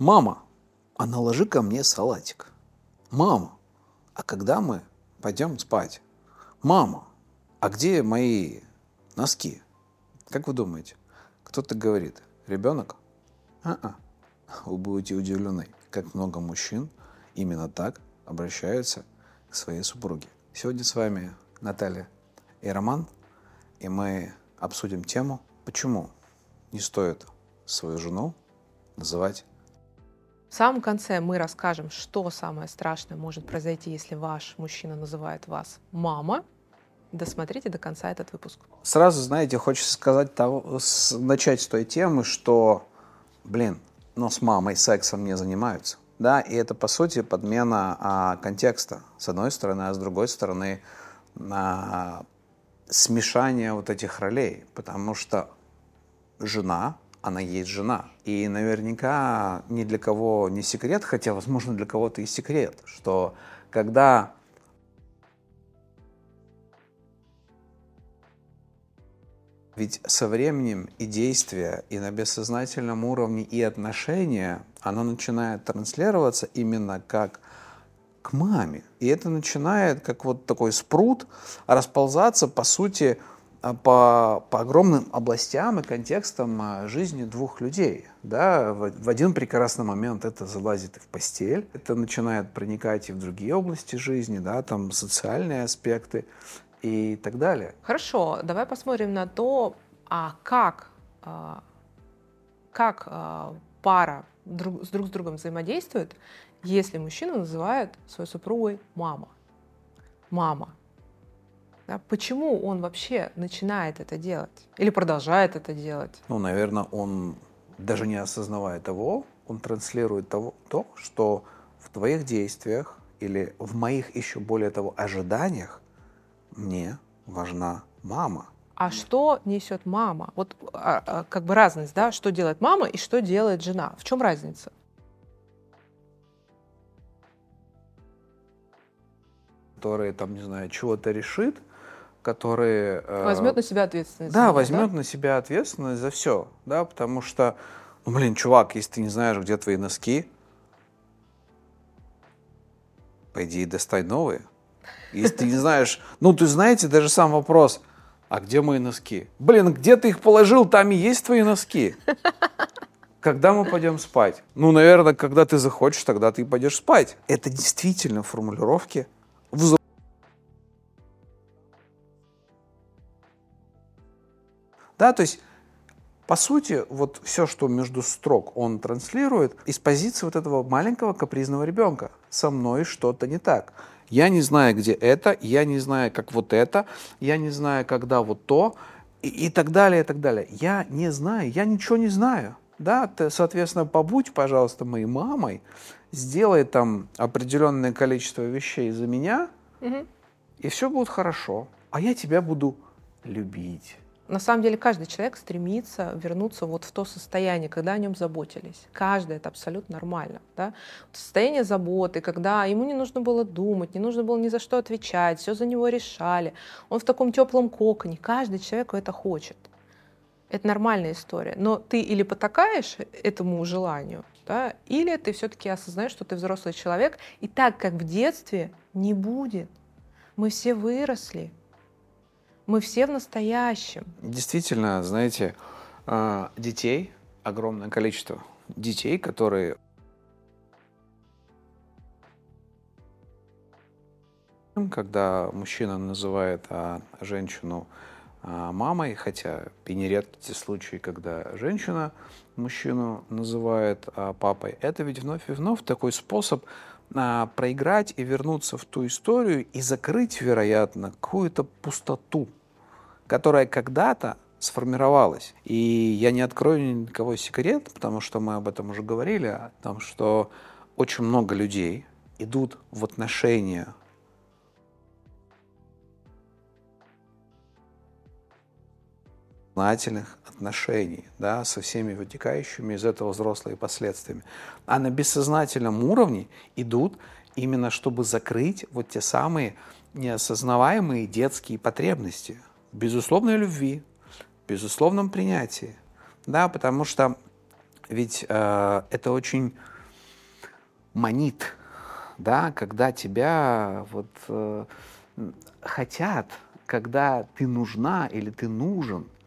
Мама, а наложи ко мне салатик. Мама, а когда мы пойдем спать? Мама, а где мои носки? Как вы думаете? Кто-то говорит, ребенок? А-а. Вы будете удивлены, как много мужчин именно так обращаются к своей супруге. Сегодня с вами Наталья и Роман, и мы обсудим тему, почему не стоит свою жену называть в самом конце мы расскажем, что самое страшное может произойти, если ваш мужчина называет вас мама. Досмотрите до конца этот выпуск. Сразу, знаете, хочется сказать, того, с, начать с той темы, что, блин, но с мамой сексом не занимаются. Да, и это, по сути, подмена а, контекста, с одной стороны, а с другой стороны, а, смешание вот этих ролей, потому что жена она есть жена. И наверняка ни для кого не секрет, хотя, возможно, для кого-то и секрет, что когда Ведь со временем и действия, и на бессознательном уровне, и отношения, оно начинает транслироваться именно как к маме. И это начинает, как вот такой спрут, расползаться, по сути, по, по огромным областям и контекстам а, жизни двух людей. Да? В, в один прекрасный момент это залазит и в постель, это начинает проникать и в другие области жизни, да? там социальные аспекты и так далее. Хорошо, давай посмотрим на то, а как, а, как пара друг, с друг с другом взаимодействует, если мужчина называет свою супругой мама. Мама. Да? Почему он вообще начинает это делать? Или продолжает это делать? Ну, наверное, он, даже не осознавая того, он транслирует того, то, что в твоих действиях или в моих еще более того ожиданиях мне важна мама. А что несет мама? Вот а, а, как бы разность, да, что делает мама и что делает жена. В чем разница? Которая там, не знаю, чего-то решит, который... Э, возьмет на себя ответственность. Да, возьмет да? на себя ответственность за все, да, потому что, ну, блин, чувак, если ты не знаешь, где твои носки, пойди и достай новые. Если ты не знаешь, ну, ты знаете, даже сам вопрос, а где мои носки? Блин, где ты их положил, там и есть твои носки. Когда мы пойдем спать? Ну, наверное, когда ты захочешь, тогда ты пойдешь спать. Это действительно формулировки Да, то есть по сути, вот все, что между строк он транслирует, из позиции вот этого маленького капризного ребенка. Со мной что-то не так. Я не знаю, где это, я не знаю, как вот это, я не знаю, когда вот то, и, и так далее, и так далее. Я не знаю, я ничего не знаю. Да, ты, соответственно, побудь, пожалуйста, моей мамой, сделай там определенное количество вещей за меня, угу. и все будет хорошо. А я тебя буду любить на самом деле каждый человек стремится вернуться вот в то состояние, когда о нем заботились. Каждый это абсолютно нормально. Да? Состояние заботы, когда ему не нужно было думать, не нужно было ни за что отвечать, все за него решали. Он в таком теплом коконе. Каждый человек это хочет. Это нормальная история. Но ты или потакаешь этому желанию, да, или ты все-таки осознаешь, что ты взрослый человек, и так как в детстве не будет. Мы все выросли, мы все в настоящем. Действительно, знаете, а, детей огромное количество. Детей, которые когда мужчина называет а, женщину а, мамой, хотя и нередки случаи, когда женщина мужчину называет папой, это ведь вновь и вновь такой способ проиграть и вернуться в ту историю и закрыть, вероятно, какую-то пустоту которая когда-то сформировалась. И я не открою никого секрет, потому что мы об этом уже говорили, о том, что очень много людей идут в отношения сознательных отношений, да, со всеми вытекающими из этого взрослыми последствиями. А на бессознательном уровне идут именно чтобы закрыть вот те самые неосознаваемые детские потребности – безусловной любви, безусловном принятии. Да, потому что ведь э, это очень манит, да, когда тебя вот э, хотят, когда ты нужна или ты нужен –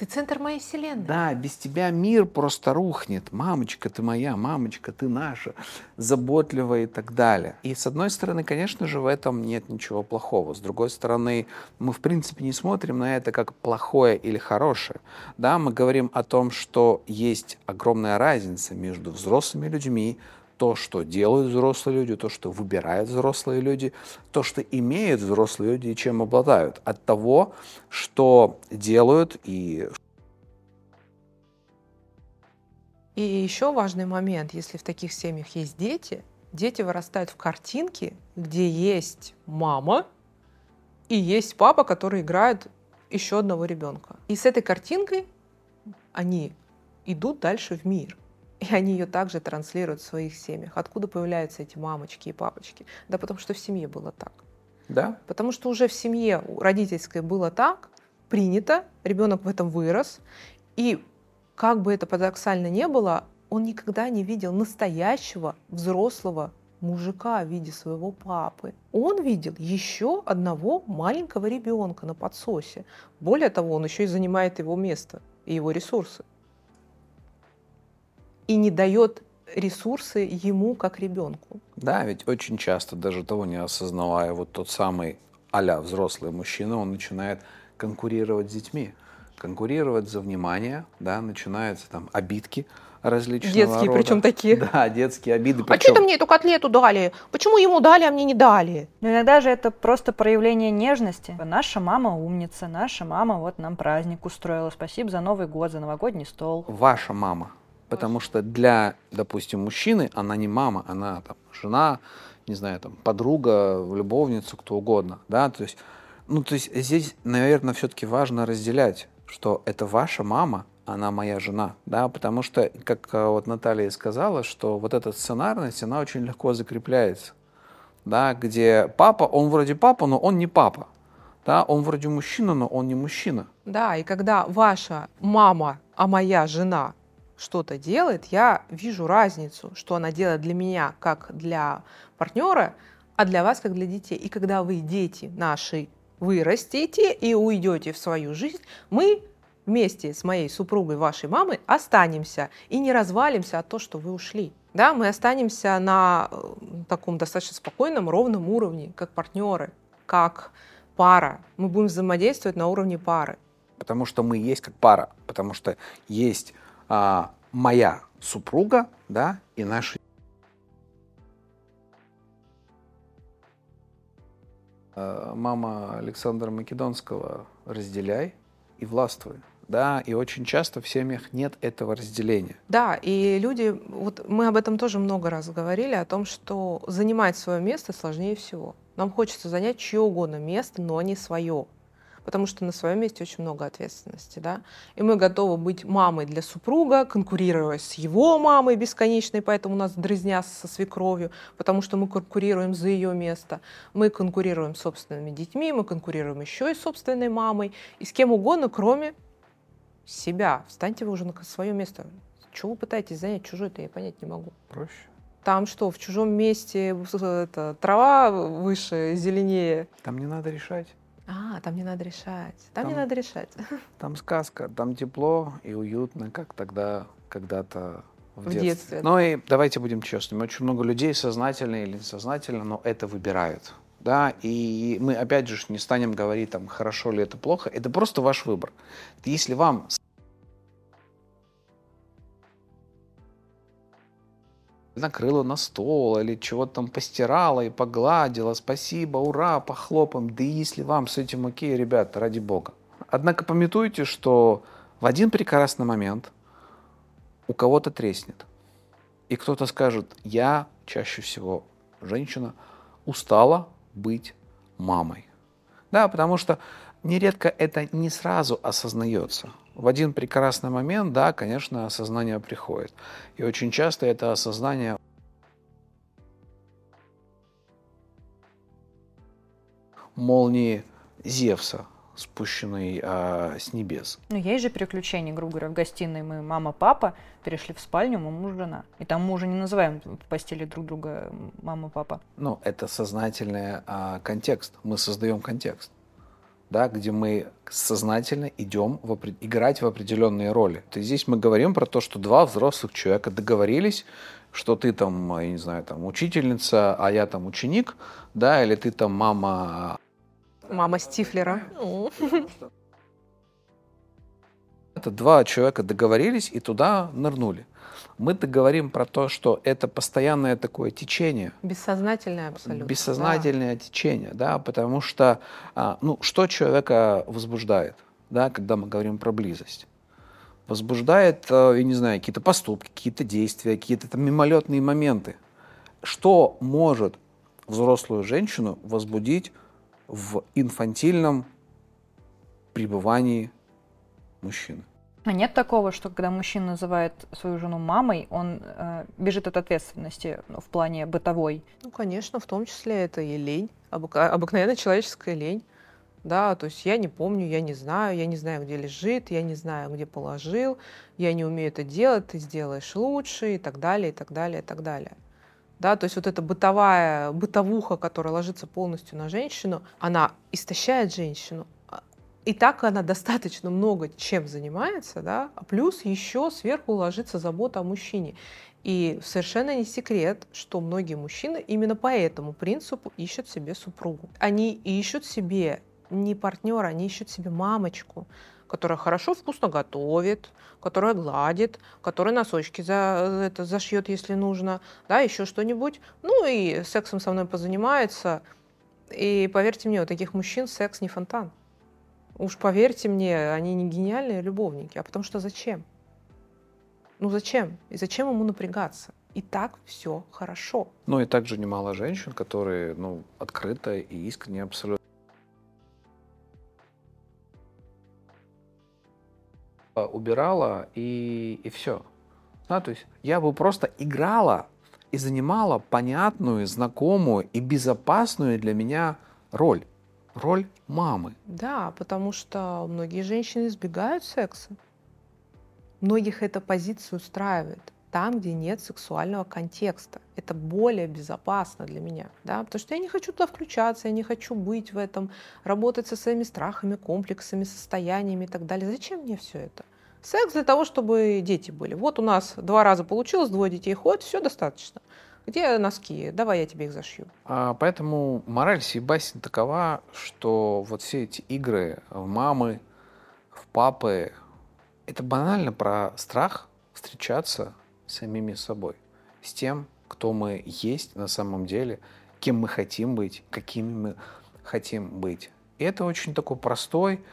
Ты центр моей вселенной. Да, без тебя мир просто рухнет. Мамочка, ты моя, мамочка, ты наша, заботливая и так далее. И с одной стороны, конечно же, в этом нет ничего плохого. С другой стороны, мы в принципе не смотрим на это как плохое или хорошее. Да, мы говорим о том, что есть огромная разница между взрослыми людьми, то, что делают взрослые люди, то, что выбирают взрослые люди, то, что имеют взрослые люди и чем обладают, от того, что делают и И еще важный момент, если в таких семьях есть дети, дети вырастают в картинке, где есть мама и есть папа, который играет еще одного ребенка. И с этой картинкой они идут дальше в мир. И они ее также транслируют в своих семьях. Откуда появляются эти мамочки и папочки? Да потому что в семье было так. Да. Потому что уже в семье родительской было так, принято, ребенок в этом вырос. И как бы это парадоксально не было, он никогда не видел настоящего взрослого мужика в виде своего папы. Он видел еще одного маленького ребенка на подсосе. Более того, он еще и занимает его место и его ресурсы и не дает ресурсы ему как ребенку. Да, ведь очень часто, даже того не осознавая, вот тот самый а взрослый мужчина, он начинает конкурировать с детьми, конкурировать за внимание, да, начинаются там обидки различного Детские, рода. причем такие. Да, детские обиды. Причем... А что это мне эту котлету дали? Почему ему дали, а мне не дали? Но иногда же это просто проявление нежности. Наша мама умница, наша мама вот нам праздник устроила. Спасибо за Новый год, за новогодний стол. Ваша мама Потому что для, допустим, мужчины она не мама, она там жена, не знаю, там подруга, любовница, кто угодно, да, то есть, ну, то есть здесь, наверное, все-таки важно разделять, что это ваша мама, она моя жена, да, потому что, как э, вот Наталья сказала, что вот эта сценарность, она очень легко закрепляется, да, где папа, он вроде папа, но он не папа, да, он вроде мужчина, но он не мужчина. Да, и когда ваша мама, а моя жена что-то делает, я вижу разницу, что она делает для меня как для партнера, а для вас как для детей. И когда вы, дети наши, вырастете и уйдете в свою жизнь, мы вместе с моей супругой, вашей мамой, останемся и не развалимся от того, что вы ушли. Да, мы останемся на э, таком достаточно спокойном, ровном уровне, как партнеры, как пара. Мы будем взаимодействовать на уровне пары. Потому что мы есть как пара, потому что есть а, моя супруга, да, и наши а, мама Александра Македонского «разделяй и властвуй». Да, и очень часто в семьях нет этого разделения. Да, и люди, вот мы об этом тоже много раз говорили, о том, что занимать свое место сложнее всего. Нам хочется занять чье угодно место, но не свое потому что на своем месте очень много ответственности, да, и мы готовы быть мамой для супруга, конкурировать с его мамой бесконечной, поэтому у нас дрызня со свекровью, потому что мы конкурируем за ее место, мы конкурируем с собственными детьми, мы конкурируем еще и с собственной мамой, и с кем угодно, кроме себя. Встаньте вы уже на свое место. Чего вы пытаетесь занять чужое-то, я понять не могу. Проще. Там что, в чужом месте это, трава выше, зеленее? Там не надо решать. А, там не надо решать. Там, там не надо решать. Там сказка, там тепло и уютно, как тогда когда-то в, в детстве. детстве. Ну и давайте будем честными, очень много людей сознательно или несознательно, но это выбирают. Да, и мы опять же не станем говорить, там, хорошо ли это плохо, это просто ваш выбор. Если вам накрыла на стол или чего-то там постирала и погладила, спасибо, ура, похлопаем. Да если вам с этим окей, ребята, ради бога. Однако пометуйте, что в один прекрасный момент у кого-то треснет. И кто-то скажет, я чаще всего женщина устала быть мамой. Да, потому что нередко это не сразу осознается в один прекрасный момент, да, конечно, осознание приходит. И очень часто это осознание молнии Зевса спущенный а, с небес. Ну, есть же переключение, грубо говоря, в гостиной мы мама-папа, перешли в спальню, мы муж-жена. И там мы уже не называем в постели друг друга мама-папа. Ну, это сознательный а, контекст. Мы создаем контекст да, где мы сознательно идем в, играть в определенные роли. То есть здесь мы говорим про то, что два взрослых человека договорились, что ты там, я не знаю, там учительница, а я там ученик, да, или ты там мама Мама Стифлера. Это два человека договорились и туда нырнули. Мы-то говорим про то, что это постоянное такое течение. Бессознательное абсолютно. Бессознательное да. течение, да, потому что, а, ну, что человека возбуждает, да, когда мы говорим про близость? Возбуждает, э, я не знаю, какие-то поступки, какие-то действия, какие-то там мимолетные моменты. Что может взрослую женщину возбудить в инфантильном пребывании мужчины. А нет такого, что когда мужчина называет свою жену мамой, он э, бежит от ответственности в плане бытовой? Ну, конечно, в том числе это и лень, обык... обыкновенная человеческая лень. Да, то есть я не помню, я не знаю, я не знаю, где лежит, я не знаю, где положил, я не умею это делать, ты сделаешь лучше и так далее, и так далее, и так далее да, то есть вот эта бытовая, бытовуха, которая ложится полностью на женщину, она истощает женщину, и так она достаточно много чем занимается, да, а плюс еще сверху ложится забота о мужчине. И совершенно не секрет, что многие мужчины именно по этому принципу ищут себе супругу. Они ищут себе не партнера, они ищут себе мамочку, которая хорошо вкусно готовит, которая гладит, которая носочки за, это, зашьет, если нужно, да, еще что-нибудь. Ну и сексом со мной позанимается. И поверьте мне, у таких мужчин секс не фонтан. Уж поверьте мне, они не гениальные любовники. А потому что зачем? Ну зачем? И зачем ему напрягаться? И так все хорошо. Ну и также немало женщин, которые ну, открыто и искренне абсолютно убирала и, и все. Да, то есть я бы просто играла и занимала понятную, знакомую и безопасную для меня роль. Роль мамы. Да, потому что многие женщины избегают секса. Многих эта позиция устраивает там, где нет сексуального контекста. Это более безопасно для меня, да, потому что я не хочу туда включаться, я не хочу быть в этом, работать со своими страхами, комплексами, состояниями и так далее. Зачем мне все это? Секс для того, чтобы дети были. Вот у нас два раза получилось, двое детей ходят, все достаточно. Где носки? Давай я тебе их зашью. А, поэтому мораль сей басни такова, что вот все эти игры в мамы, в папы, это банально про страх встречаться с самими собой, с тем, кто мы есть на самом деле, кем мы хотим быть, какими мы хотим быть. И это очень такой простой,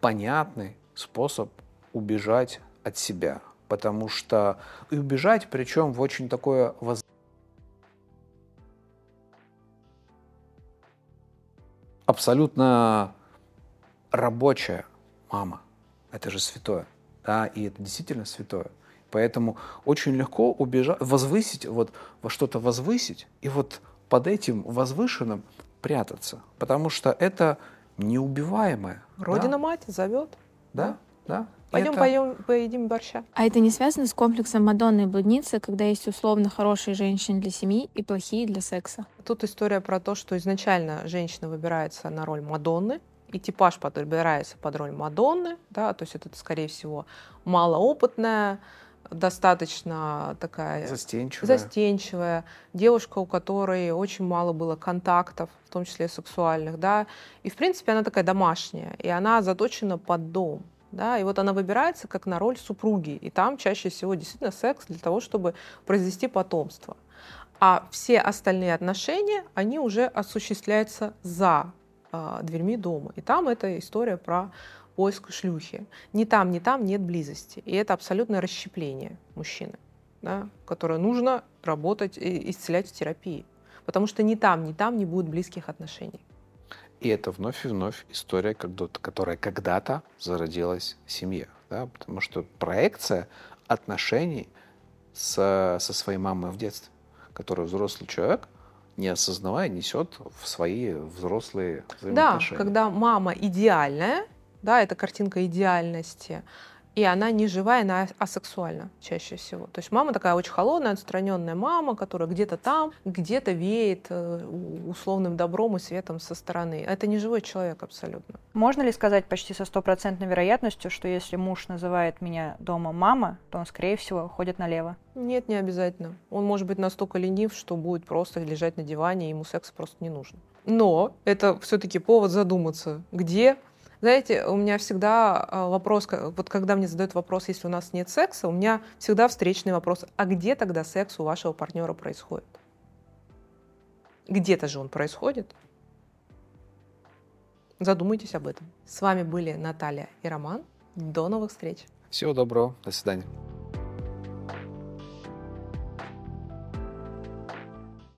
понятный способ убежать от себя. Потому что и убежать, причем в очень такое воз... абсолютно рабочая мама. Это же святое. Да, и это действительно святое. Поэтому очень легко убежать, возвысить, вот во что-то возвысить, и вот под этим возвышенным прятаться. Потому что это неубиваемое. Родина-мать да? зовет. Да, да. Пойдем это... поем, поедим борща. А это не связано с комплексом Мадонны и блудницы, когда есть условно хорошие женщины для семьи и плохие для секса? Тут история про то, что изначально женщина выбирается на роль Мадонны, и типаж подбирается под роль Мадонны, да, то есть это, скорее всего, малоопытная, достаточно такая застенчивая. застенчивая девушка, у которой очень мало было контактов, в том числе сексуальных, да, и в принципе она такая домашняя, и она заточена под дом, да, и вот она выбирается как на роль супруги, и там чаще всего действительно секс для того, чтобы произвести потомство. А все остальные отношения, они уже осуществляются за э, дверьми дома. И там эта история про поиск шлюхи. Ни там, ни там нет близости. И это абсолютное расщепление мужчины, да, которое нужно работать и исцелять в терапии. Потому что ни там, ни там не будет близких отношений. И это вновь и вновь история, которая когда-то зародилась в семье. Да? Потому что проекция отношений с, со своей мамой в детстве, который взрослый человек не осознавая, несет в свои взрослые Да, взаимоотношения. когда мама идеальная, да, это картинка идеальности, и она не живая, она асексуальна чаще всего. То есть мама такая очень холодная, отстраненная мама, которая где-то там, где-то веет э, условным добром и светом со стороны. Это не живой человек абсолютно. Можно ли сказать почти со стопроцентной вероятностью, что если муж называет меня дома мама, то он, скорее всего, ходит налево? Нет, не обязательно. Он может быть настолько ленив, что будет просто лежать на диване, и ему секс просто не нужен. Но это все-таки повод задуматься, где знаете, у меня всегда а, вопрос, вот когда мне задают вопрос, если у нас нет секса, у меня всегда встречный вопрос, а где тогда секс у вашего партнера происходит? Где-то же он происходит. Задумайтесь об этом. С вами были Наталья и Роман. До новых встреч. Всего доброго. До свидания.